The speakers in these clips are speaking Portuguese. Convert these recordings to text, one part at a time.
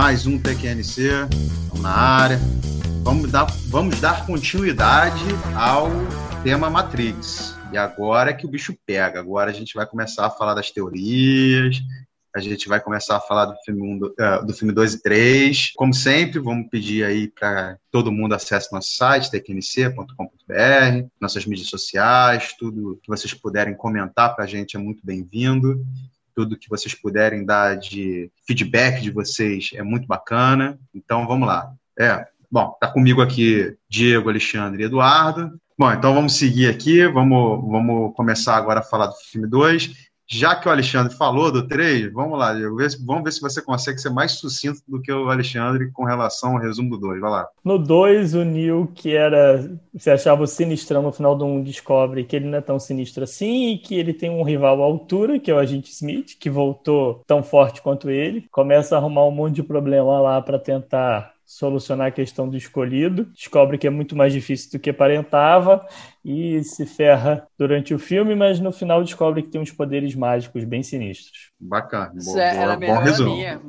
Mais um TQNC, na área. Vamos dar, vamos dar continuidade ao tema Matrix. E agora é que o bicho pega. Agora a gente vai começar a falar das teorias, a gente vai começar a falar do filme, um, do, do filme 2 e 3. Como sempre, vamos pedir aí para todo mundo acesse nosso site, tecnc.com.br, nossas mídias sociais, tudo que vocês puderem comentar para a gente é muito bem-vindo. Tudo que vocês puderem dar de feedback de vocês é muito bacana. Então vamos lá. É, bom, tá comigo aqui Diego, Alexandre e Eduardo. Bom, então vamos seguir aqui, vamos, vamos começar agora a falar do filme 2 já que o Alexandre falou do 3, vamos lá, vamos ver se você consegue ser mais sucinto do que o Alexandre com relação ao resumo do 2. Vai lá. No 2, o Neil, que era. Você achava o sinistrão no final do 1, um, descobre que ele não é tão sinistro assim e que ele tem um rival à altura, que é o Agente Smith, que voltou tão forte quanto ele. Começa a arrumar um monte de problema lá para tentar solucionar a questão do escolhido, descobre que é muito mais difícil do que aparentava e se ferra durante o filme, mas no final descobre que tem uns poderes mágicos bem sinistros. Bacana. Isso boa, era bom resumo. Minha,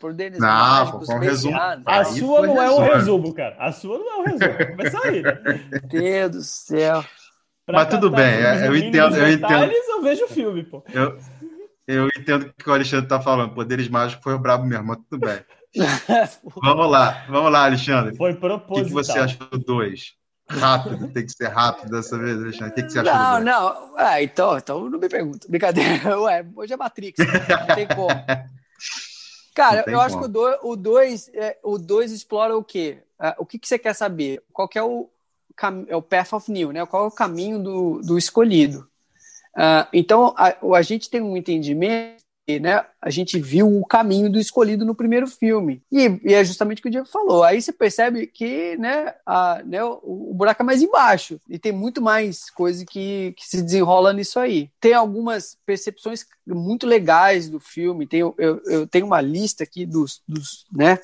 poderes não, mágicos, bom resumo. A sua não é um resumo, cara. A sua não é um resumo. Começa aí, né? Deus do céu. Pra mas tudo bem, eu entendo, eu entendo. eu vejo o filme, pô. Eu, eu entendo o que o Alexandre tá falando. Poderes mágicos foi o brabo mesmo, mas tudo bem. vamos lá, vamos lá, Alexandre. Foi proposital. O que, você achou do 2? Rápido, tem que ser rápido dessa vez, Alexandre. O que, que você achou não, do 2? Não, não. É, então, então não me pergunta. Brincadeira. Ué, hoje é Matrix, não tem como. Cara, eu como. acho que o 2 é, o dois explora o quê? Uh, o que, que você quer saber? Qual que é o, é o path of new, né? Qual é o caminho do, do escolhido? Uh, então, a, a gente tem um entendimento né, a gente viu o caminho do escolhido no primeiro filme. E, e, é justamente o que o Diego falou. Aí você percebe que né, a, né, o, o, buraco é mais embaixo. E tem muito mais coisa que, que se desenrola nisso aí. Tem algumas percepções muito legais do filme. Tem, eu, eu tenho uma lista aqui dos, dos né,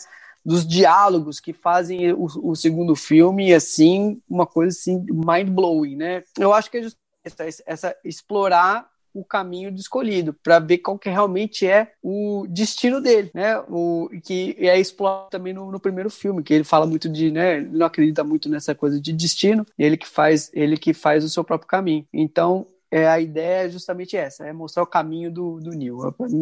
dos diálogos que fazem o, o, segundo filme, assim, uma coisa assim, mind-blowing, né? Eu acho que é essa, essa explorar o caminho do escolhido, para ver qual que realmente é o destino dele, né? O que é explorado também no, no, primeiro filme, que ele fala muito de, né? Ele não acredita muito nessa coisa de destino, ele que faz, ele que faz o seu próprio caminho. Então, é, a ideia é justamente essa, é mostrar o caminho do, do Neil.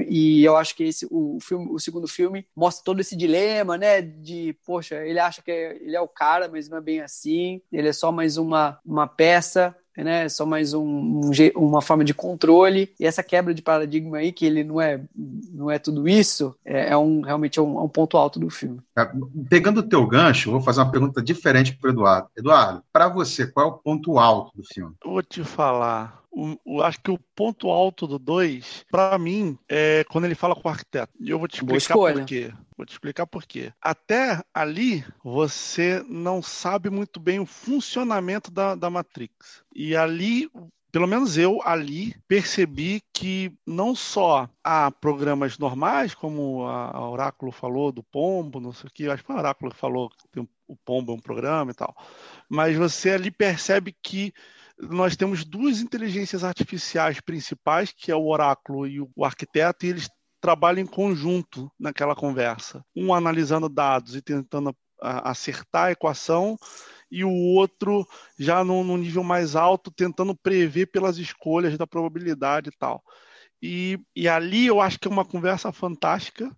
E eu acho que esse, o, filme, o segundo filme mostra todo esse dilema, né? De, poxa, ele acha que é, ele é o cara, mas não é bem assim. Ele é só mais uma, uma peça né? É só mais um, um, uma forma de controle. E essa quebra de paradigma aí, que ele não é, não é tudo isso, é, é um, realmente é um, é um, ponto alto do filme. É, pegando o teu gancho, vou fazer uma pergunta diferente para o Eduardo. Eduardo, para você, qual é o ponto alto do filme? vou te falar. O, o, acho que o ponto alto do 2, para mim, é quando ele fala com o arquiteto. E eu vou te explicar por quê. Vou te explicar por quê. Até ali, você não sabe muito bem o funcionamento da, da Matrix. E ali pelo menos eu ali percebi que não só há programas normais, como a Oráculo falou do Pombo, não sei o que, acho que o Oráculo falou que tem o Pombo é um programa e tal, mas você ali percebe que nós temos duas inteligências artificiais principais, que é o oráculo e o arquiteto, e eles trabalham em conjunto naquela conversa. Um analisando dados e tentando acertar a equação, e o outro já num, nível mais alto, tentando prever pelas escolhas da probabilidade e tal. E, e, ali eu acho que é uma conversa fantástica,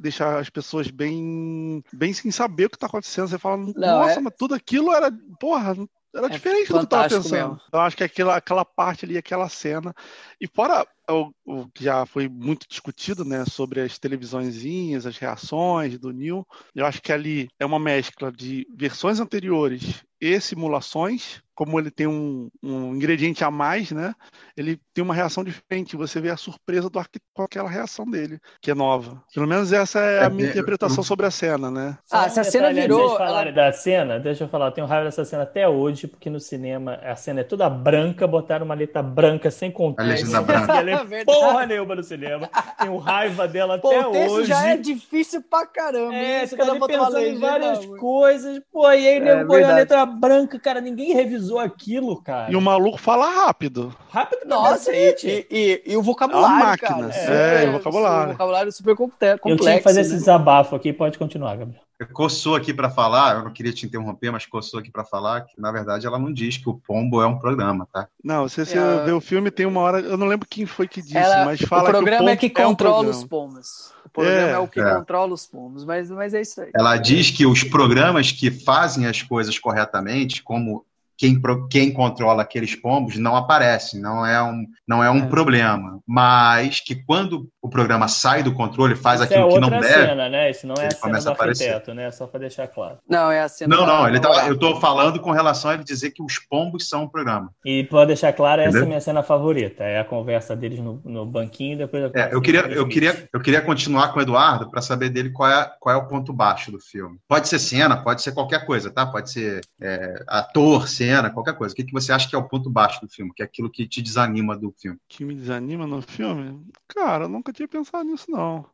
deixar as pessoas bem, bem sem saber o que está acontecendo. Você fala, Não, nossa, é... mas tudo aquilo era, porra, era é diferente do que eu tava pensando. Mesmo. Eu acho que aquela, aquela parte ali, aquela cena. E fora o, o, que já foi muito discutido, né, sobre as televisõezinhas, as reações do Neil, eu acho que ali é uma mescla de versões anteriores e simulações como ele tem um, um, ingrediente a mais, né? Ele tem uma reação diferente. Você vê a surpresa do arquiteto com aquela reação dele, que é nova. Pelo menos essa é a minha interpretação sobre a cena, né? Ah, essa cena virou. Deixa eu falar da cena, deixa eu falar. Eu tenho raiva dessa cena até hoje, porque no cinema a cena é toda branca, botaram uma letra branca sem controle. A legenda branca. É porra nenhuma no cinema. Tenho raiva dela Pô, até hoje. já é difícil pra caramba. É, você tá pensando em várias coisas. Pô, e aí é, nego põe a letra branca, cara, ninguém revisou aquilo, cara. E o maluco fala rápido. Rápido, nossa, e, e, e, e, o vocabulário, é máquina. cara. É, é, o vocabulário. O vocabulário super complexo. Eu tinha que fazer né? esse desabafo aqui, pode continuar, Gabriel coçou aqui para falar, eu não queria te interromper, mas coçou aqui para falar que, na verdade, ela não diz que o Pombo é um programa, tá? Não, se você é... vê o filme, tem uma hora, eu não lembro quem foi que disse, ela, mas fala que o programa que é que controla é um os pombos. O programa é, é o que é. controla os pombos, mas, mas é isso aí. Ela diz que os programas que fazem as coisas corretamente, como quem, quem controla aqueles pombos não aparece, não é um, não é um é. problema. Mas que quando o programa sai do controle, faz Isso aquilo é que não deve. Cena, né? Isso não é a cena do arquiteto, né? Só para deixar claro. Não, é a cena. Não, não, ele tá, eu estou falando com relação a ele dizer que os pombos são um programa. E para deixar claro, essa é a minha cena favorita. É a conversa deles no, no banquinho depois é, eu queria, eu queria, eu queria continuar com o Eduardo para saber dele qual é, qual é o ponto baixo do filme. Pode ser cena, pode ser qualquer coisa, tá? Pode ser é, ator, cena, qualquer coisa. O que, que você acha que é o ponto baixo do filme? Que é aquilo que te desanima do filme? Que me desanima no filme? Cara, eu nunca tinha pensado nisso não.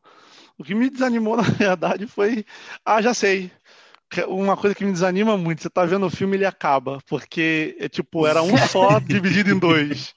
O que me desanimou, na verdade, foi. Ah, já sei. Uma coisa que me desanima muito, você tá vendo o filme e ele acaba, porque é tipo, era um só dividido em dois.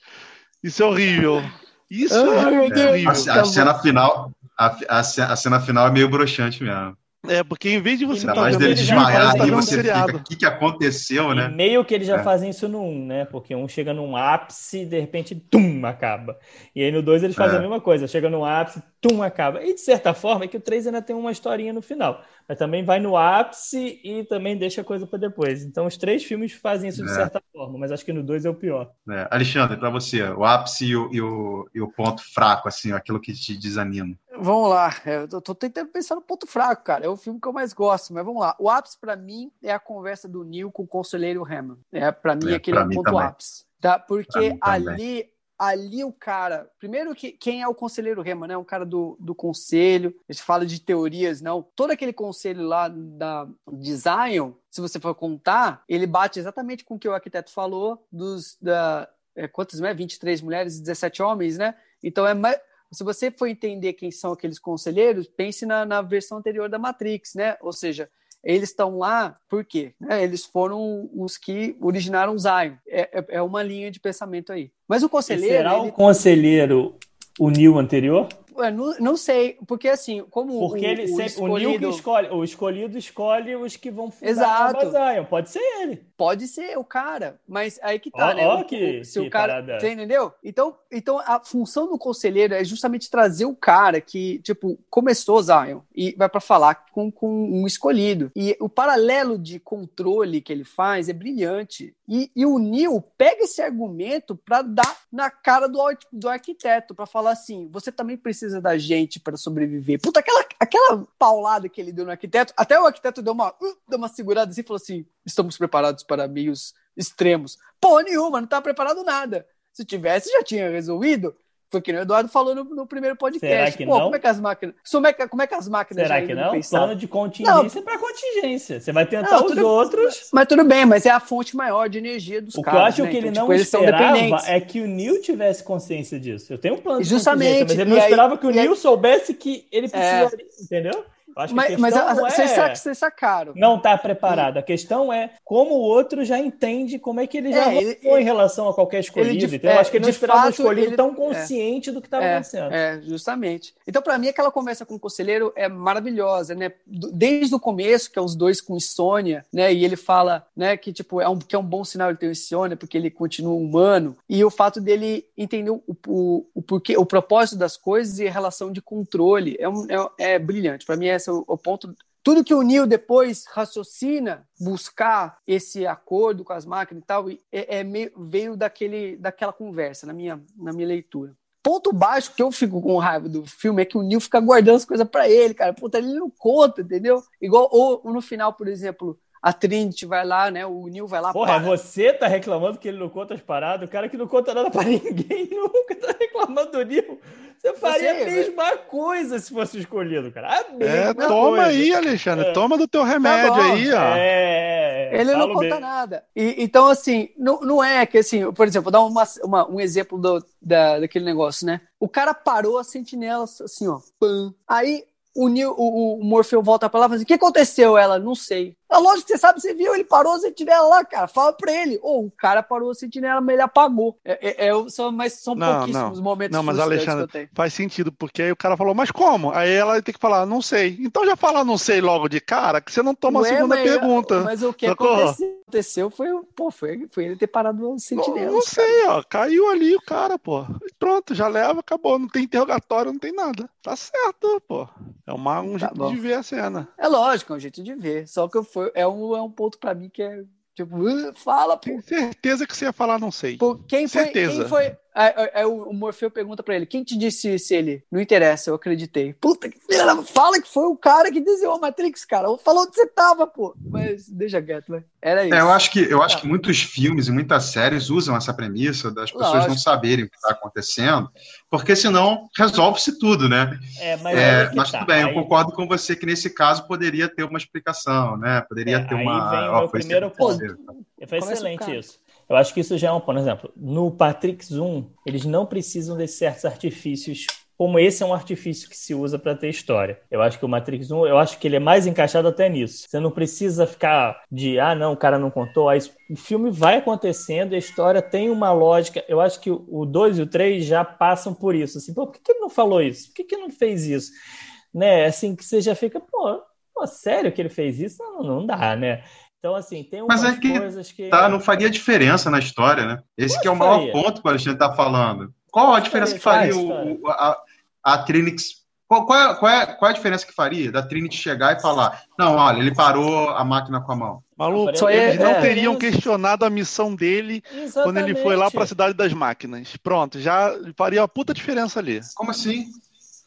Isso é horrível. Isso é, horrível. A, a, cena final, a, a, a cena final é meio broxante mesmo. É, porque em vez de você estar tá vendo dele desmaiar e você fica, o que, que aconteceu, né? E meio que eles já é. fazem isso no 1, né? Porque um chega num ápice e de repente, tum, acaba. E aí no 2 eles fazem é. a mesma coisa, chega num ápice, tum, acaba. E de certa forma é que o 3 ainda tem uma historinha no final. Mas também vai no ápice e também deixa a coisa para depois. Então os três filmes fazem isso de é. certa forma, mas acho que no 2 é o pior. É. Alexandre, para você, o ápice e o, e o, e o ponto fraco, assim, aquilo que te desanima. Vamos lá, é, eu tô tentando pensar no ponto fraco, cara. É o filme que eu mais gosto, mas vamos lá. O ápice para mim é a conversa do Neil com o conselheiro Hammond. É para mim é, aquele é o ponto também. ápice, tá? Porque ali ali o cara, primeiro que quem é o conselheiro Rema, né? Um cara do, do conselho, a gente fala de teorias, não. Todo aquele conselho lá da de Zion, se você for contar, ele bate exatamente com o que o arquiteto falou dos da é, quantas, né? 23 mulheres e 17 homens, né? Então é mais se você for entender quem são aqueles conselheiros, pense na, na versão anterior da Matrix, né? Ou seja, eles estão lá por quê? É, eles foram os que originaram o Zion. É, é, é, uma linha de pensamento aí. Mas o conselheiro. E será ele... o conselheiro o Neil anterior? Não, não, sei, porque assim, como porque o, ele o, sempre, escolhido... o escolhe, o escolhido escolhe os que vão fundar Exato. Zion. Pode ser ele. Pode ser o cara, mas aí que tá, oh, né? Oh, que, se que o cara, você entendeu? Então, então a função do conselheiro é justamente trazer o cara que, tipo, começou Zion e vai para falar com, com um escolhido. E o paralelo de controle que ele faz é brilhante. E, e o Neil pega esse argumento para dar na cara do, do arquiteto, para falar assim: você também precisa da gente para sobreviver. Puta, aquela, aquela paulada que ele deu no arquiteto, até o arquiteto deu uma, uh, deu uma segurada assim e falou assim: estamos preparados para meios extremos. Pô, nenhuma, não tá preparado nada. Se tivesse, já tinha resolvido. Foi que o Eduardo falou no, no primeiro podcast. Será que Pô, não? como é que as máquinas. Como é que, como é que as máquinas. Será que não? Plano de contingência para contingência. Você vai tentar não, os tudo, outros. Mas tudo bem, mas é a fonte maior de energia dos o caras. O que eu acho né? que ele então, não tipo, esperava é que o Neil tivesse consciência disso. Eu tenho um plano de Justamente. mas ele não esperava que o Neil soubesse que ele é. precisaria, é... entendeu? Acho mas, mas a, é... vocês, sacaram. Não está preparado. A questão é como o outro já entende como é que ele já é, ele, em relação a qualquer escolhido. De, então, eu acho que ele não esperava um escolhido ele, tão é. consciente é, do que estava é, acontecendo. É, justamente. Então, para mim, aquela conversa com o conselheiro é maravilhosa, né? Desde o começo, que é os dois com insônia, né? E ele fala, né, que tipo é um que é um bom sinal ele ter insônia porque ele continua humano. E o fato dele entender o, o, o porquê, o propósito das coisas e a relação de controle é, um, é, é brilhante. Para mim, é esse é o, o ponto tudo que o Neil depois raciocina, buscar esse acordo com as máquinas e tal, é, é meio, veio daquele, daquela conversa, na minha, na minha leitura. Ponto baixo que eu fico com raiva do filme é que o Neil fica guardando as coisas para ele, cara. Puta, ele não conta, entendeu? Igual, ou, ou no final, por exemplo, a Trinity vai lá, né? O Neil vai lá. Porra, para. você tá reclamando que ele não conta as paradas? O cara que não conta nada para ninguém nunca tá reclamando do Neil. Você faria você, a mesma né? coisa se fosse escolhido, cara. é, toma coisa. aí, Alexandre. É. Toma do teu remédio tá aí, ó. É, Ele não conta bem. nada. E, então, assim, não, não é que, assim, por exemplo, vou dar uma, uma, um exemplo do, da, daquele negócio, né? O cara parou a sentinela, assim, ó. Pam. Aí o, o, o Morfeu volta pra lá e fala assim: o que aconteceu? Ela, não sei. É lógico que você sabe, você viu, ele parou a sentinela lá, cara. Fala pra ele. Ou oh, o cara parou a sentinela, mas ele apagou. É, é, é são, mas são não, pouquíssimos não. momentos Não, mas Alexandre, faz sentido, porque aí o cara falou, mas como? Aí ela tem que falar, não sei. Então já fala não sei logo de cara, que você não toma Ué, a segunda mas, pergunta. Mas o que aconteceu, aconteceu foi, pô, foi, foi ele ter parado a sentinela. Não, não sei, ó. Caiu ali o cara, pô. Pronto, já leva, acabou. Não tem interrogatório, não tem nada. Tá certo, pô. É uma, um tá jeito bom. de ver a cena. É lógico, é um jeito de ver. Só que foi, é, um, é um ponto para mim que é Tipo, fala, pô. Tenho certeza que você ia falar, não sei. Pô, quem foi, certeza. Quem foi, Aí, aí, o Morfeu pergunta pra ele: quem te disse se ele? Não interessa, eu acreditei. Puta que fala que foi o cara que desenhou a Matrix, cara. Falou onde você tava, pô. Mas deixa quieto, né? Era isso. É, eu acho que, eu acho que muitos filmes e muitas séries usam essa premissa das pessoas Lógico. não saberem o que está acontecendo, porque senão resolve-se tudo, né? É, mas, é, mas tá. tudo bem, aí... eu concordo com você que nesse caso poderia ter uma explicação, né? Poderia é, ter uma. Vem o meu primeiro ponto. Foi excelente isso. Eu acho que isso já é um, por exemplo, no Patrix 1, eles não precisam de certos artifícios como esse é um artifício que se usa para ter história. Eu acho que o Matrix 1, eu acho que ele é mais encaixado até nisso. Você não precisa ficar de, ah, não, o cara não contou. Aí, o filme vai acontecendo, a história tem uma lógica. Eu acho que o 2 e o 3 já passam por isso. Assim, pô, por que, que ele não falou isso? Por que, que ele não fez isso? Né? Assim, que você já fica, pô, pô sério que ele fez isso? Não, não dá, né? Então, assim, tem umas Mas é que, coisas que. Tá, não faria diferença na história, né? Esse que é o maior faria. ponto que o Alexandre está falando. Qual a diferença que faria o, a, a Trinix. Qual, qual, é, qual, é, qual é a diferença que faria da Trinity chegar e falar: não, olha, ele parou a máquina com a mão? Maluco, só eles é, não teriam é, questionado a missão dele exatamente. quando ele foi lá para a cidade das máquinas. Pronto, já faria uma puta diferença ali. Como assim?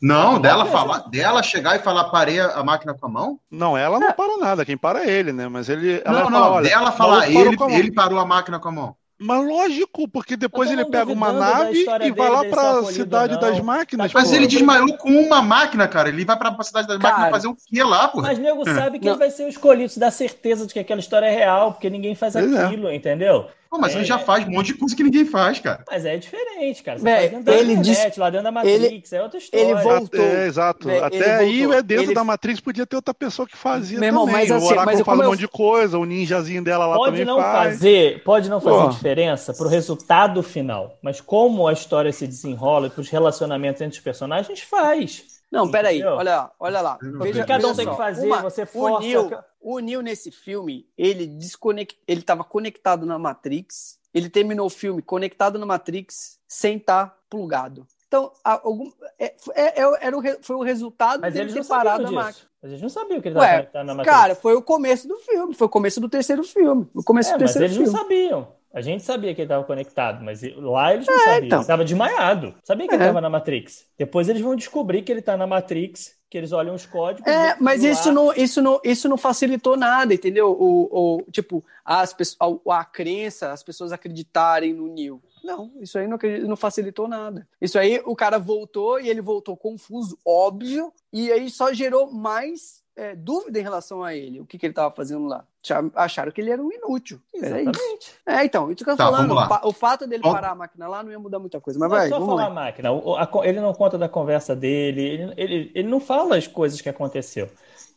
Não, dela falar, dela chegar e falar parei a máquina com a mão? Não, ela não para nada, quem para é ele, né? Mas ele. Não, não, fala, dela falar ele, ele parou a máquina com a mão. Mas lógico, porque depois ele pega uma nave e vai lá para a cidade das máquinas. Mas pô. ele desmaiou com uma máquina, cara. Ele vai para a cidade das cara, máquinas fazer o quê lá, pô? Mas nego sabe que ele vai ser o escolhido, se dá certeza de que aquela história é real, porque ninguém faz é. aquilo, é. entendeu? Pô, mas é, ele já faz um monte de coisa que ninguém faz, cara. Mas é diferente, cara. Você Bem, faz dentro ele internet, diz... lá dentro da Matrix, ele, é outra história. Ele voltou. É, exato. Bem, Até aí, voltou. é dentro ele... da Matrix, podia ter outra pessoa que fazia Meu irmão, também. Mas, assim, o Oráculo faz um eu... monte de coisa, o ninjazinho dela lá pode também não faz. Fazer, pode não fazer Pô. diferença pro resultado final, mas como a história se desenrola e pros relacionamentos entre os personagens, faz. Não, peraí, olha, olha lá. Veja, cada um tem que fazer, uma, você força. O Neo, o Neo nesse filme, ele desconect, ele estava conectado na Matrix, ele terminou o filme conectado na Matrix sem estar tá plugado. Então, algum, é, é, é, era o, foi o resultado Mas dele ter parado na máquina. Mas eles não sabiam que ele estava conectado na Matrix. Cara, foi o começo do filme, foi o começo do terceiro filme. O começo é, do terceiro mas eles filme. não sabiam. A gente sabia que ele estava conectado, mas lá eles não é, sabiam. Então. Ele estava desmaiado. Sabia que é. ele estava na Matrix. Depois eles vão descobrir que ele está na Matrix, que eles olham os códigos. É, mas isso não, isso, não, isso não facilitou nada, entendeu? O, o, tipo, as, a, a crença, as pessoas acreditarem no Neil. Não, isso aí não, não facilitou nada. Isso aí o cara voltou e ele voltou confuso, óbvio, e aí só gerou mais é, dúvida em relação a ele, o que, que ele estava fazendo lá. Acharam que ele era um inútil. Exatamente. É, então, isso que eu tô tá, falando. O fato dele parar a máquina lá não ia mudar muita coisa. Mas não vai, é só falar a máquina. ele não conta da conversa dele, ele, ele, ele não fala as coisas que aconteceu.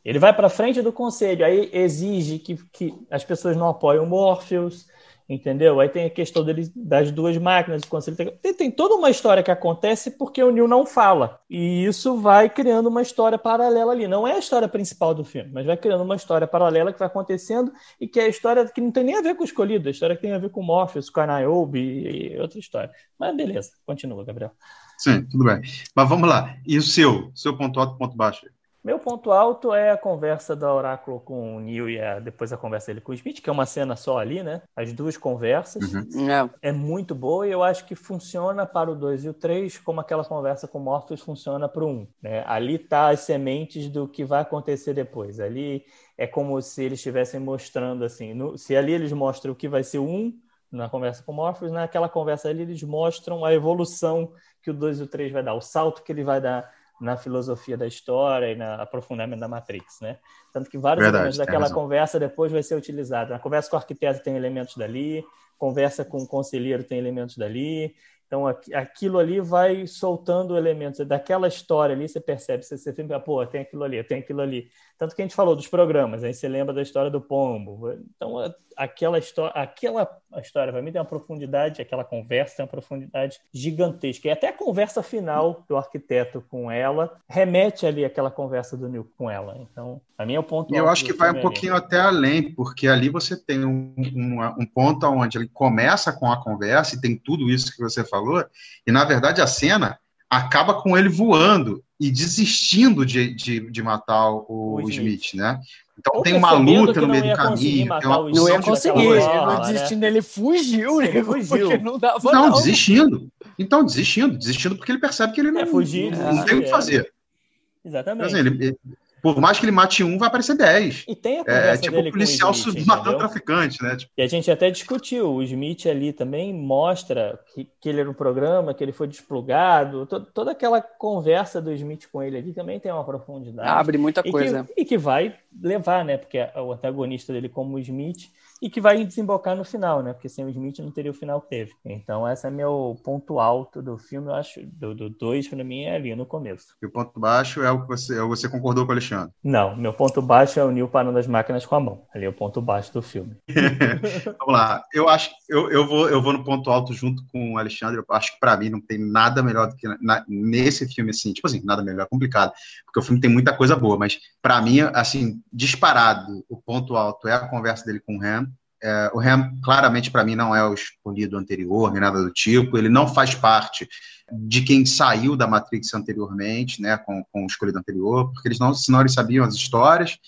Ele vai para frente do conselho, aí exige que, que as pessoas não apoiem o Morpheus, entendeu? Aí tem a questão dele, das duas máquinas, do conselho. Tem, tem, toda uma história que acontece porque o Neil não fala. E isso vai criando uma história paralela ali. Não é a história principal do filme, mas vai criando uma história paralela que vai acontecendo e que é a história que não tem nem a ver com o escolhido, a história que tem a ver com Morpheus, com a Niobe e outra história. Mas beleza, continua, Gabriel. Sim, tudo bem. Mas vamos lá. E o seu? Seu ponto alto, ponto baixo? Meu ponto alto é a conversa da Oráculo com o Neil e a, depois a conversa dele com o Smith, que é uma cena só ali, né? As duas conversas. Uhum. É. é. muito boa e eu acho que funciona para o 2 e o 3 como aquela conversa com o Morpheus funciona para o 1. Né? Ali tá as sementes do que vai acontecer depois. Ali é como se eles estivessem mostrando assim. No, se ali eles mostram o que vai ser o 1 na conversa com o Morpheus, naquela conversa ali eles mostram a evolução que o 2 e o 3 vai dar, o salto que ele vai dar na filosofia da história e no aprofundamento da Matrix, né? Tanto que vários Verdade, elementos daquela conversa depois vai ser utilizado. Na conversa com o arquiteto tem elementos dali, conversa com o conselheiro tem elementos dali, Então aquilo ali vai soltando elementos daquela história ali, você percebe, você, você fica, pô, tem aquilo ali, tem aquilo ali. Tanto que a gente falou dos programas, aí você lembra da história do pombo. Então, aquela história, aquela história, para mim, tem uma profundidade, aquela conversa tem uma profundidade gigantesca. E até a conversa final do arquiteto com ela remete ali àquela conversa do Neil com ela. Então, para mim é o ponto. E eu acho que vai um pouquinho ali. até além, porque ali você tem um, um, um ponto onde ele começa com a conversa e tem tudo isso que você falou, e na verdade a cena acaba com ele voando e desistindo de, de, de matar o, o Smith. Smith. né? Então Ou tem uma luta no meio do caminho. Uma não ia conseguir, ele não desistindo, né? ele fugiu, né? Fugiu. Não, dava, não, não, desistindo. Então, desistindo, desistindo porque ele percebe que ele não, é, fugir, não, tem o que fazer. Exatamente. Então, assim, ele, por mais que ele mate um, vai aparecer dez. E tem a conversa é, tipo dele policial com o Smith, matando traficante, né? Tipo... E a gente até discutiu, o Smith ali também mostra que, que ele era um programa, que ele foi desplugado, to, toda aquela conversa do Smith com ele ali também tem uma profundidade. Abre muita coisa. E que, e que vai levar, né? Porque o antagonista dele como o Smith e que vai desembocar no final, né? Porque sem o Smith não teria o final que teve. Então, esse é meu ponto alto do filme, eu acho, do 2 para mim é ali no começo. E o ponto baixo é o que você, é o você concordou com o Alexandre? Não, meu ponto baixo é o Neil parando as máquinas com a mão. Ali é o ponto baixo do filme. Vamos lá. Eu acho eu, eu, vou, eu vou no ponto alto junto com o Alexandre. Eu acho que para mim não tem nada melhor do que na, nesse filme, assim. Tipo assim, nada melhor, é complicado. Porque o filme tem muita coisa boa, mas para mim, assim, disparado, o ponto alto é a conversa dele com o Ham é, o Ham, claramente, para mim, não é o escolhido anterior, nem nada do tipo. Ele não faz parte de quem saiu da Matrix anteriormente, né, com, com o escolhido anterior, porque eles não, senão eles sabiam as histórias.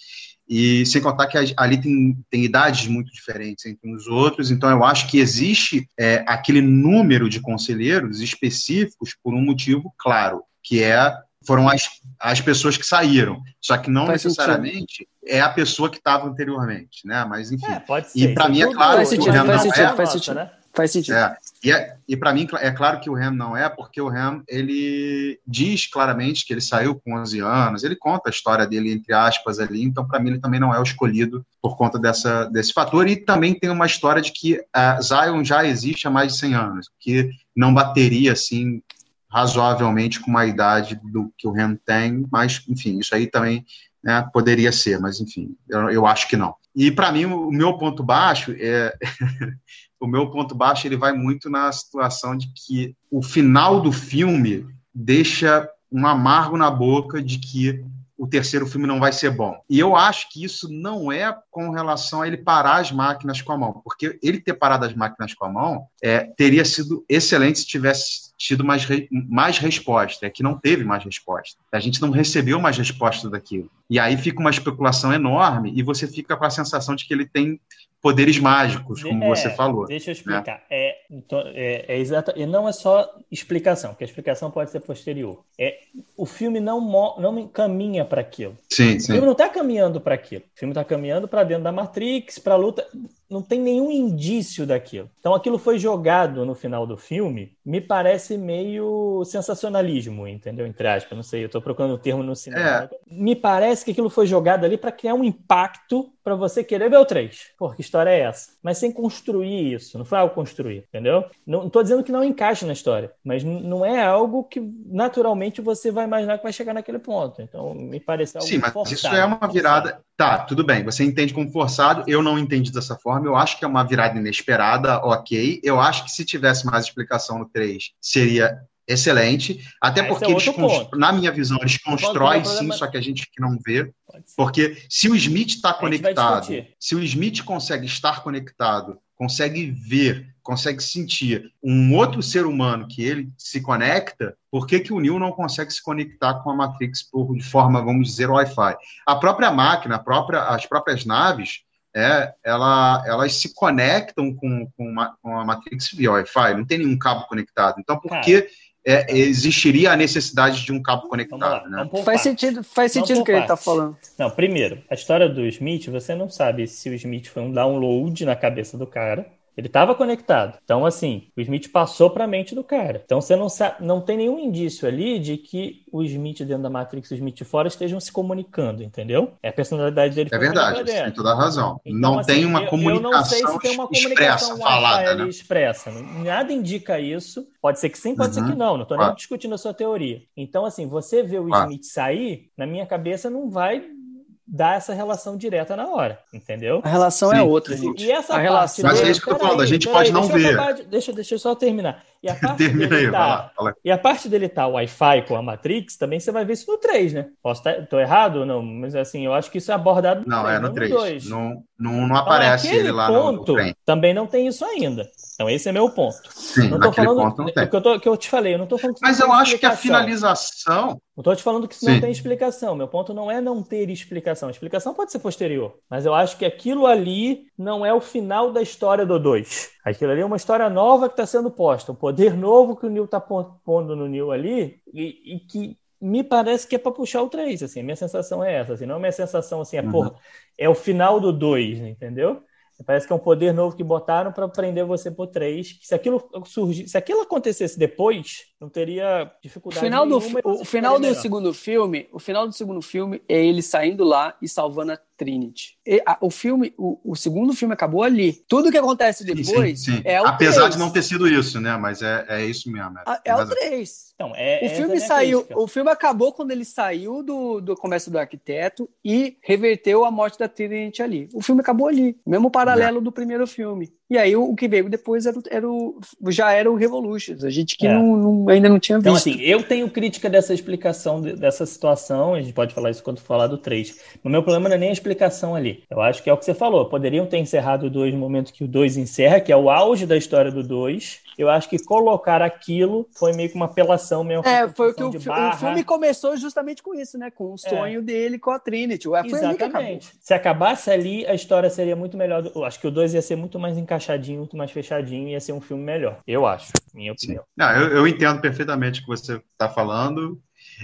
E sem contar que ali tem, tem idades muito diferentes entre uns outros, então eu acho que existe é, aquele número de conselheiros específicos por um motivo claro, que é foram as, as pessoas que saíram. Só que não Faz necessariamente sentido. É a pessoa que estava anteriormente, né? Mas enfim. É, pode ser. E para mim é claro faz sentido, o faz sentido, é, faz sentido. Né? Faz sentido. É, e, é, e para mim é claro que o Ham não é, porque o Ham ele diz claramente que ele saiu com 11 anos, ele conta a história dele entre aspas ali, então para mim ele também não é o escolhido por conta dessa, desse fator. E também tem uma história de que uh, Zion já existe há mais de 100 anos, que não bateria assim razoavelmente com uma idade do que o Ren tem, mas, enfim, isso aí também né, poderia ser, mas, enfim, eu, eu acho que não. E, para mim, o meu ponto baixo é... o meu ponto baixo ele vai muito na situação de que o final do filme deixa um amargo na boca de que o terceiro filme não vai ser bom. E eu acho que isso não é com relação a ele parar as máquinas com a mão, porque ele ter parado as máquinas com a mão é, teria sido excelente se tivesse tido mais, mais resposta. É que não teve mais resposta. A gente não recebeu mais resposta daquilo. E aí fica uma especulação enorme e você fica com a sensação de que ele tem poderes mágicos, como é, você falou. Deixa eu explicar. Né? É, então, é, é exata, e não é só explicação, porque a explicação pode ser posterior. É, o filme não, não caminha para aquilo. Sim, o sim. filme não está caminhando para aquilo. O filme está caminhando para dentro da Matrix, para a luta não tem nenhum indício daquilo. Então aquilo foi jogado no final do filme, me parece meio sensacionalismo, entendeu? Entre aspas, não sei, eu estou procurando o termo no cinema. É. Me parece que aquilo foi jogado ali para criar um impacto para você querer ver o 3. Pô, que história é essa? Mas sem construir isso, não foi algo construir, entendeu? Não estou dizendo que não encaixa na história, mas não é algo que naturalmente você vai imaginar que vai chegar naquele ponto. Então me parece algo Sim, mas forçado, isso é uma virada. Tá, tudo bem, você entende como forçado, eu não entendi dessa forma eu acho que é uma virada inesperada, ok. Eu acho que se tivesse mais explicação no 3, seria excelente. Até porque é eles, na minha visão, eles constroem sim, só que a gente que não vê. Porque se o Smith está conectado, se o Smith consegue estar conectado, consegue ver, consegue sentir um outro ser humano que ele se conecta, por que, que o Neo não consegue se conectar com a Matrix por, de forma, vamos dizer, Wi-Fi? A própria máquina, a própria, as próprias naves, é, ela, elas se conectam com, com, uma, com a Matrix via Wi-Fi, não tem nenhum cabo conectado. Então, por Cara, que é, existiria a necessidade de um cabo conectado? Né? Faz sentido, faz sentido o que ele está falando. Não, primeiro, a história do Smith, você não sabe se o Smith foi um download na cabeça do cara Ele estava conectado. Então, assim, o Smith passou para a mente do cara. Então, você não, sabe, não tem nenhum indício ali de que o Smith dentro da Matrix e o Smith fora estejam se comunicando, entendeu? É a personalidade dele. É verdade, você tem toda a razão. Então, não assim, tem uma eu, comunicação eu não sei se tem uma comunicação expressa, falada, né? expressa. Nada indica isso. Pode ser que sim, pode uhum. ser que não. Não estou nem discutindo a sua teoria. Então, assim, você vê o Smith sair, na minha cabeça não vai dar essa relação direta na hora, entendeu? A relação é Sim. é outra, gente. E essa a relação... Mas é isso que eu tô falando, a gente pode não ver. De, deixa, deixa eu só terminar. E a parte Termina dele aí, tá, lá, fala. E a parte dele tá Wi-Fi com a Matrix, também você vai ver isso no 3, né? Posso estar, tá, errado ou não? Mas assim, eu acho que isso é abordado no Não, 3, é no 3. Não, não, não aparece então, ele lá ponto, no, no Também não tem isso ainda. Então, esse é meu ponto. Sim, não tô falando ponto não tem. Que, eu tô, que eu te falei, eu não tô falando Mas eu acho que a finalização. Não estou te falando que isso não tem explicação. Meu ponto não é não ter explicação. A explicação pode ser posterior. Mas eu acho que aquilo ali não é o final da história do 2. Aquilo ali é uma história nova que está sendo posta. Um poder novo que o Neil está pondo no Neil ali e, e que me parece que é para puxar o 3. Assim. Minha sensação é essa. Assim. Não é minha sensação assim, é, uhum. porra, é o final do 2, entendeu? Parece que é um poder novo que botaram para prender você por três. Se aquilo surgir, se aquilo acontecesse depois, não teria dificuldade o final nenhuma. Do, o final do segundo filme, o final do segundo filme é ele saindo lá e salvando a Trinity. E, a, o filme, o, o, segundo filme acabou ali. Tudo que acontece depois sim, sim, sim. é o Apesar 3. de não ter sido isso, né? Mas é, é isso mesmo. É, é o 3. Então, é, o filme saiu, crítica. o filme acabou quando ele saiu do, do comércio do arquiteto e reverteu a morte da Trinity ali. O filme acabou ali, mesmo paralelo é. do primeiro filme. E aí o, que veio depois era, era o, já era o Revolutions, a gente que é. não, não, ainda não tinha então, visto. Então, assim, eu tenho crítica dessa explicação, de, dessa situação, a gente pode falar isso quando falar do 3. O meu problema não é nem a explicação ali. Eu acho que é o que você falou, poderiam ter encerrado o 2 no momento que o 2 encerra, que é o auge da história do 2, eu acho que colocar aquilo foi meio que uma apelação mesmo. É, foi o que o, o, filme começou justamente com isso, né? Com o é. sonho é. dele com a Trinity. Foi Exatamente. Se acabasse ali, a história seria muito melhor. Eu acho que o 2 ia ser muito mais encaixadinho, muito mais fechadinho, ia ser um filme melhor. Eu acho, minha opinião. Não, eu, eu entendo perfeitamente o que você está falando.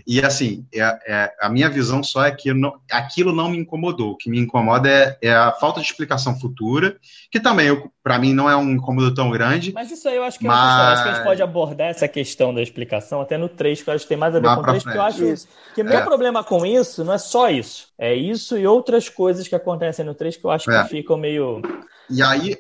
E assim, é, é, a minha visão só é que não, aquilo não me incomodou. O que me incomoda é, é a falta de explicação futura, que também, para mim, não é um incômodo tão grande. Mas isso aí eu acho que, mas... eu acho que a gente pode abordar essa questão da explicação até no 3, que eu acho que tem mais a ver com o 3, porque eu acho isso. que o meu é. problema com isso não é só isso. É isso e outras coisas que acontecem no 3 que eu acho que é. ficam meio. E aí.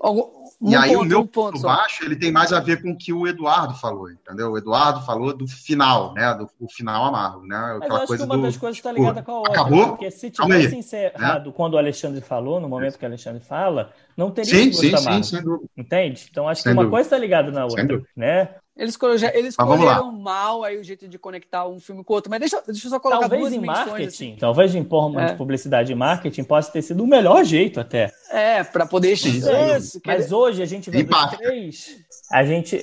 Um e aí ponto, o meu um ponto baixo ele tem mais a ver com o que o Eduardo falou, entendeu? O Eduardo falou do final, né? Do o final amargo, né? Aquela Mas eu acho coisa que uma do, das coisas está ligada com a outra. Acabou? Porque se tivesse né? encerrado né? quando o Alexandre falou, no momento que o Alexandre fala, não teria sim, sim, sim, sem dúvida. Entende? Então acho sem que uma dúvida. coisa está ligada na outra, né? Eles, eles escolheram mal aí o jeito de conectar um filme com o outro. Mas deixa, deixa eu só colocar talvez duas em marketing, assim. talvez em forma é. de publicidade e marketing possa ter sido o melhor jeito até. É, para poder isso. Mas hoje a gente vê três, a gente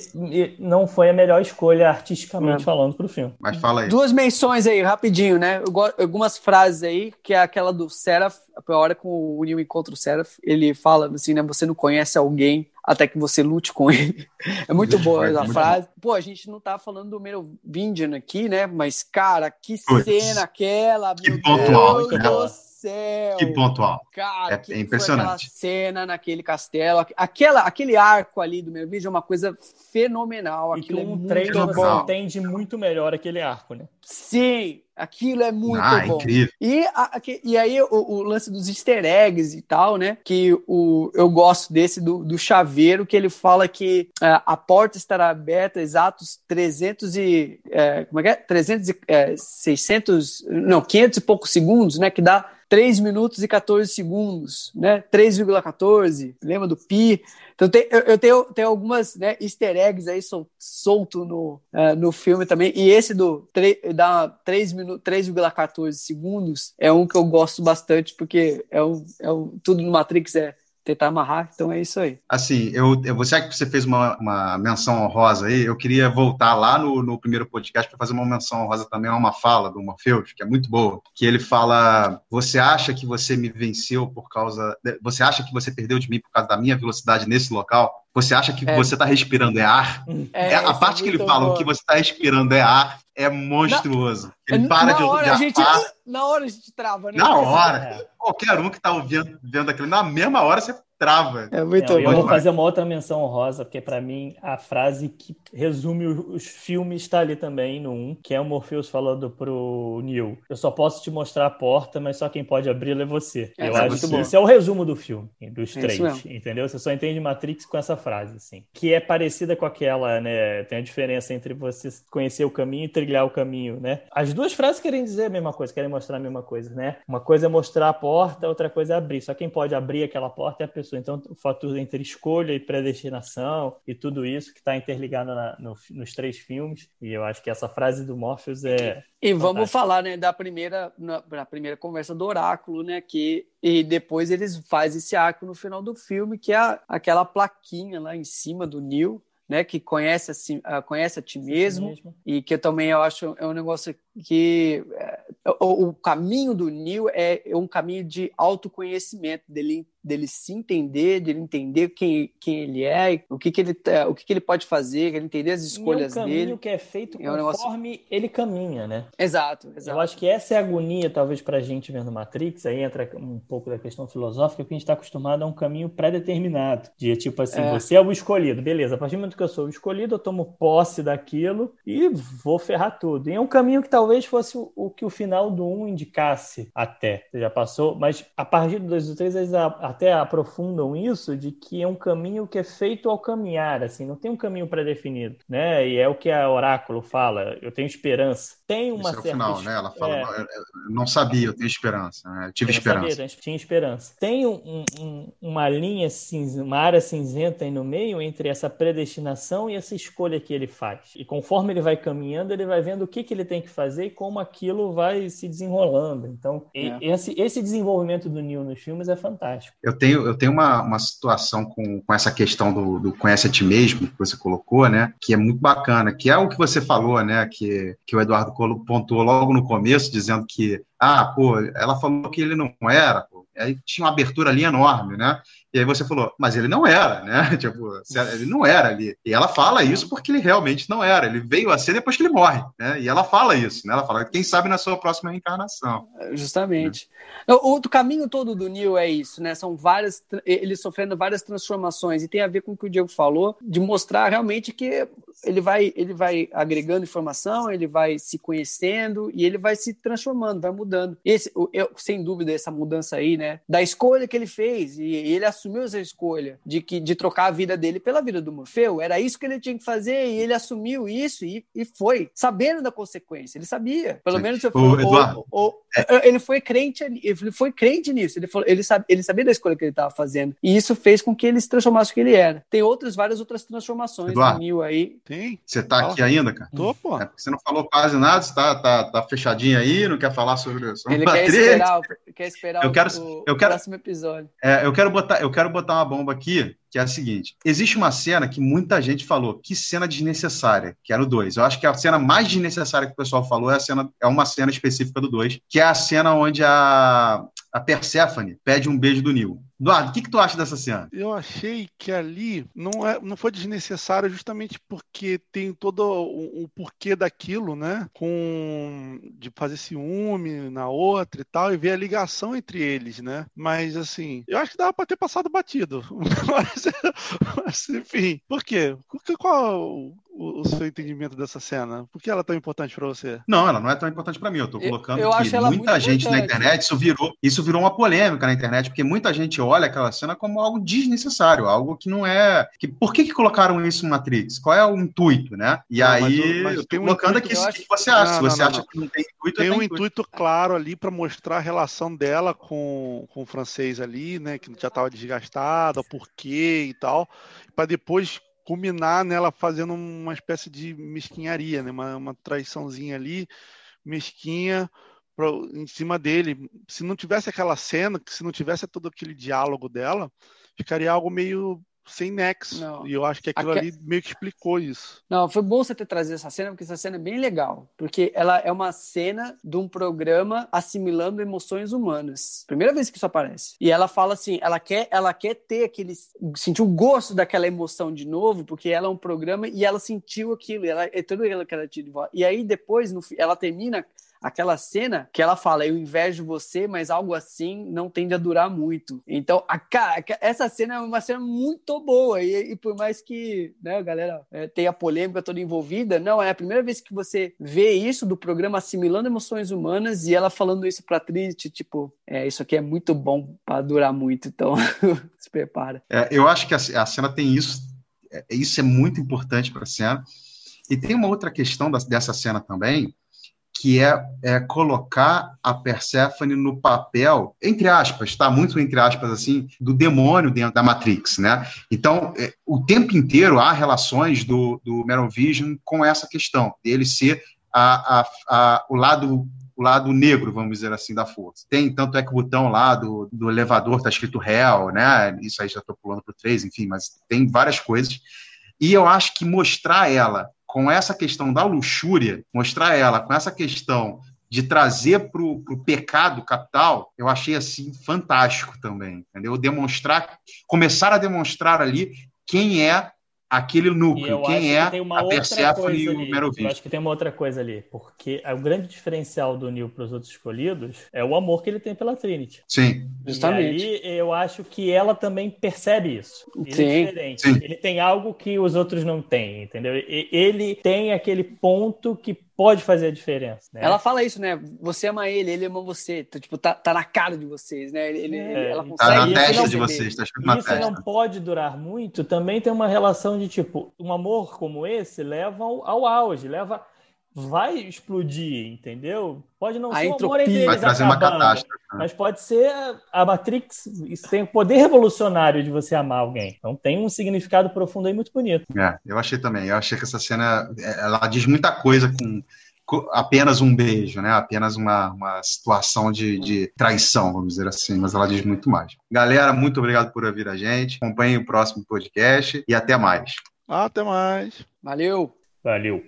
não foi a melhor escolha artisticamente é. falando para o filme. Mas fala aí. Duas menções aí, rapidinho, né? Algumas frases aí, que é aquela do Seraph, a hora que o Neil encontra o Seraph, ele fala assim, né? Você não conhece alguém até que você lute com ele. É muito boa a frase. Pô, a gente não tá falando do Merovingian aqui, né? Mas, cara, que Puts, cena aquela, que meu pontual, Deus do céu. Que pontual. Cara, é, que é impressionante. aquela cena naquele castelo, aquela, aquele arco ali do Merovingian é uma coisa fenomenal. E Aquilo que um é trailer você entende muito melhor aquele arco, né? Sim, Aquilo é muito ah, bom. Incrível. E, a, e aí o, o, lance dos easter eggs e tal, né? Que o, eu gosto desse do, do chaveiro, que ele fala que é, a porta estará aberta exatos 300 e... É, como é que é? 300 e... É, 600... Não, 500 e poucos segundos, né? Que dá 3 minutos e 14 segundos, né? 3,14. Lembra do pi? Então tem, eu, eu, tenho, tenho algumas né, easter eggs aí sol, solto no, uh, no filme também. E esse do 3, da 3,14 segundos é um que eu gosto bastante, porque é um, é um, tudo no Matrix é tentar amarrar, então é isso aí. Assim, eu, eu você que você fez uma, uma menção honrosa aí, eu queria voltar lá no, no primeiro podcast para fazer uma menção honrosa também a uma fala do Morpheus, que é muito boa, que ele fala, você acha que você me venceu por causa, você acha que você perdeu de mim por causa da minha velocidade nesse local? Você acha que é. você está respirando é ar? É, é a parte que ele fala, o que você está respirando é ar, é monstruoso. Na, ele para na de, hora, a gente, Na hora a gente trava, né? Na hora. É. Qualquer um que está vendo, vendo aquilo, na mesma hora você trava. É muito Não, Eu vou fazer uma outra menção honrosa, porque para mim a frase que resume os filmes está ali também no 1, que é o Morpheus falando pro Neil. Eu só posso te mostrar a porta, mas só quem pode abri-la é você. É, eu é acho que bom. esse é o resumo do filme, dos é três, entendeu? Você só entende Matrix com essa frase, assim. Que é parecida com aquela, né? Tem a diferença entre você conhecer o caminho e trilhar o caminho, né? As duas frases querem dizer a mesma coisa, querem mostrar a mesma coisa, né? Uma coisa é mostrar a porta, outra coisa é abrir. Só quem pode abrir aquela porta é a pessoa. Então, o fator entre escolha e predestinação e tudo isso que está interligado na, no, nos três filmes. E eu acho que essa frase do Morpheus é. E vamos falar, né, da primeira, na, na, primeira conversa do oráculo, né, que e depois eles fazem esse arco no final do filme, que é a, aquela plaquinha lá em cima do Neil, né, que conhece a, si, conhece a ti mesmo, mesmo, e que eu também eu acho é um negócio que é, o, o, caminho do Neil é, é um caminho de autoconhecimento dele dele se entender, dele entender quem, quem ele é, o que, que ele é, o que, que ele pode fazer, ele entender as escolhas e é um caminho que é feito conforme é um negócio... ele caminha, né? Exato, exato. Eu acho que essa é a agonia, talvez, para a gente vendo Matrix, aí entra um pouco da questão filosófica, que a gente está acostumado a um caminho pré-determinado, de tipo assim, é. você é o escolhido, beleza, a partir do momento que eu sou o escolhido, eu tomo posse daquilo e vou ferrar tudo. E é um caminho que talvez fosse o, o que o final do 1 indicasse até, você já passou, mas a partir do 2 e do 3, eles a, até aprofundam isso de que é um caminho que é feito ao caminhar, assim, não tem um caminho pré-definido, né? E é o que a Oráculo fala, eu tenho esperança. Tem uma Esse é certa... o final, né? Ela fala, é... eu não sabia, eu tenho esperança, né? eu tive eu esperança. Sabia, tinha esperança. Tem um, um, uma linha cinza, uma área cinzenta aí no meio entre essa predestinação e essa escolha que ele faz. E conforme ele vai caminhando, ele vai vendo o que, que ele tem que fazer e como aquilo vai se desenrolando. Então, é. esse, esse desenvolvimento do Neil nos filmes é fantástico. Eu tenho, eu tenho uma, uma situação com, com essa questão do, do conhece a ti mesmo, que você colocou, né? Que é muito bacana, que é o que você falou, né? Que, que o Eduardo pontuou logo no começo, dizendo que, ah, pô, ela falou que ele não era, pô. Aí tinha uma abertura ali enorme, né? E aí você falou, mas ele não era, né? Tipo, ele não era ali. E ela fala isso porque ele realmente não era. Ele veio a ser depois que ele morre, né? E ela fala isso, né? Ela fala, quem sabe na sua próxima reencarnação. Justamente. Né? O, o, caminho todo do Neil é isso, né? São várias, ele sofrendo várias transformações e tem a ver com o que o Diego falou, de mostrar realmente que ele vai, ele vai agregando informação, ele vai se conhecendo e ele vai se transformando, vai mudando. Esse, eu, sem dúvida, essa mudança aí, né? Da escolha que ele fez e ele assumiu essa escolha de que de trocar a vida dele pela vida do Morfeu. Era isso que ele tinha que fazer e ele assumiu isso e, e foi, sabendo da consequência. Ele sabia. Pelo Sim. menos ou, ou, é. ele foi crente, ele foi crente nisso. Ele, falou, ele, sabe, ele sabia da escolha que ele estava fazendo. E isso fez com que ele se transformasse o que ele era. Tem outras, várias outras transformações Eduardo, do Neil aí. Tem. Você tá aqui ainda, cara? Tô, pô. É você não falou quase nada, você tá, tá, tá fechadinho aí, não quer falar sobre, sobre ele quer esperar, quer esperar eu quero, o, eu quero, próximo episódio. É, eu quero botar, eu quero botar uma bomba aqui, que é a seguinte: existe uma cena que muita gente falou, que cena desnecessária, que era o 2. Eu acho que a cena mais desnecessária que o pessoal falou é, a cena, é uma cena específica do 2, que é a cena onde a, a Persephone pede um beijo do Neil. Eduardo, o que, que tu acha dessa cena? Eu achei que ali não, é, não foi desnecessário justamente porque tem todo o, o, porquê daquilo, né? Com de fazer ciúme na outra e tal, e ver a ligação entre eles, né? Mas assim, eu acho que dava para ter passado batido. mas, mas, enfim, por quê? Qual o, o, seu entendimento dessa cena? Por que ela é tão importante para você? Não, ela não é tão importante para mim. Eu estou colocando eu, eu que muita gente na internet, isso virou, isso virou uma polêmica na internet, porque muita gente olha aquela cena como algo desnecessário, algo que não é. Que, por que, que colocaram isso no Matrix? Qual é o intuito, né? E não, aí, mas, eu estou colocando aqui o que você acha. Não, Se você não, acha que não tem intuito, tem um intuito, intuito claro ali para mostrar a relação dela com, com o francês ali, né? Que já estava desgastada, o porquê e tal, para depois culminar nela fazendo uma espécie de mesquinharia, né? uma, uma traiçãozinha ali, mesquinha, pra, em cima dele. Se não tivesse aquela cena, se não tivesse todo aquele diálogo dela, ficaria algo meio sem nexo. Não. E eu acho que aquilo Aque... ali meio que explicou isso. Não, foi bom você ter trazido essa cena, porque essa cena é bem legal. Porque ela é uma cena de um programa assimilando emoções humanas. Primeira vez que isso aparece. E ela fala assim: ela quer, ela quer ter aquele. sentir o gosto daquela emoção de novo, porque ela é um programa e ela sentiu aquilo. E ela, é tudo aquilo que ela tinha de volta. E aí depois, no, ela termina aquela cena que ela fala, eu invejo você, mas algo assim não tende a durar muito. Então, a, essa cena é uma cena muito boa, e, e por mais que né, a galera é, tenha polêmica toda envolvida, não, é a primeira vez que você vê isso do programa assimilando emoções humanas e ela falando isso pra Trinity, tipo, é, isso aqui é muito bom para durar muito, então se prepara. É, eu acho que a, a cena tem isso, é, isso é muito importante para a cena. E tem uma outra questão da, dessa cena também, que é, é, colocar a Persephone no papel, entre aspas, tá? Muito entre aspas, assim, do demônio dentro da Matrix, né? Então, é, o tempo inteiro há relações do, do Vision com essa questão, dele ser a, a, a, o lado o lado negro, vamos dizer assim, da força. Tem, tanto é que o botão lá do, do elevador tá escrito Hell, né? Isso aí já tô pulando pro 3, enfim, mas tem várias coisas. E eu acho que mostrar ela com essa questão da luxúria, mostrar ela com essa questão de trazer para o pecado capital, eu achei assim fantástico também, entendeu? Demonstrar, começar a demonstrar ali quem é aquele núcleo, quem é a Persephone e o Merovingio. Eu acho que tem uma outra coisa ali, porque o grande diferencial do Neil para os outros escolhidos é o amor que ele tem pela Trinity. Sim. Justamente. E aí eu acho que ela também percebe isso. Ele Sim. é diferente. Sim. Ele tem algo que os outros não têm, entendeu? Ele tem aquele ponto que pode fazer a diferença. Né? Ela fala isso, né? Você ama ele, ele ama você. Então, tipo, tá, tá na cara de vocês, né? Ele, é, ela consegue. Tá na testa de vocês, tá na Isso testa. não pode durar muito. Também tem uma relação de tipo, um amor como esse leva ao, ao auge, leva vai explodir, entendeu? Pode não a ser um amor entre eles vai trazer acabando, uma catástrofe, né? mas pode ser a Matrix, isso tem o poder revolucionário de você amar alguém. Então tem um significado profundo aí muito bonito. É, eu achei também. Eu achei que essa cena, ela diz muita coisa com apenas um beijo, né? Apenas uma, uma situação de, de traição, vamos dizer assim, mas ela diz muito mais. Galera, muito obrigado por ouvir a gente. Acompanhe o próximo podcast e até mais. Até mais. Valeu. Valeu.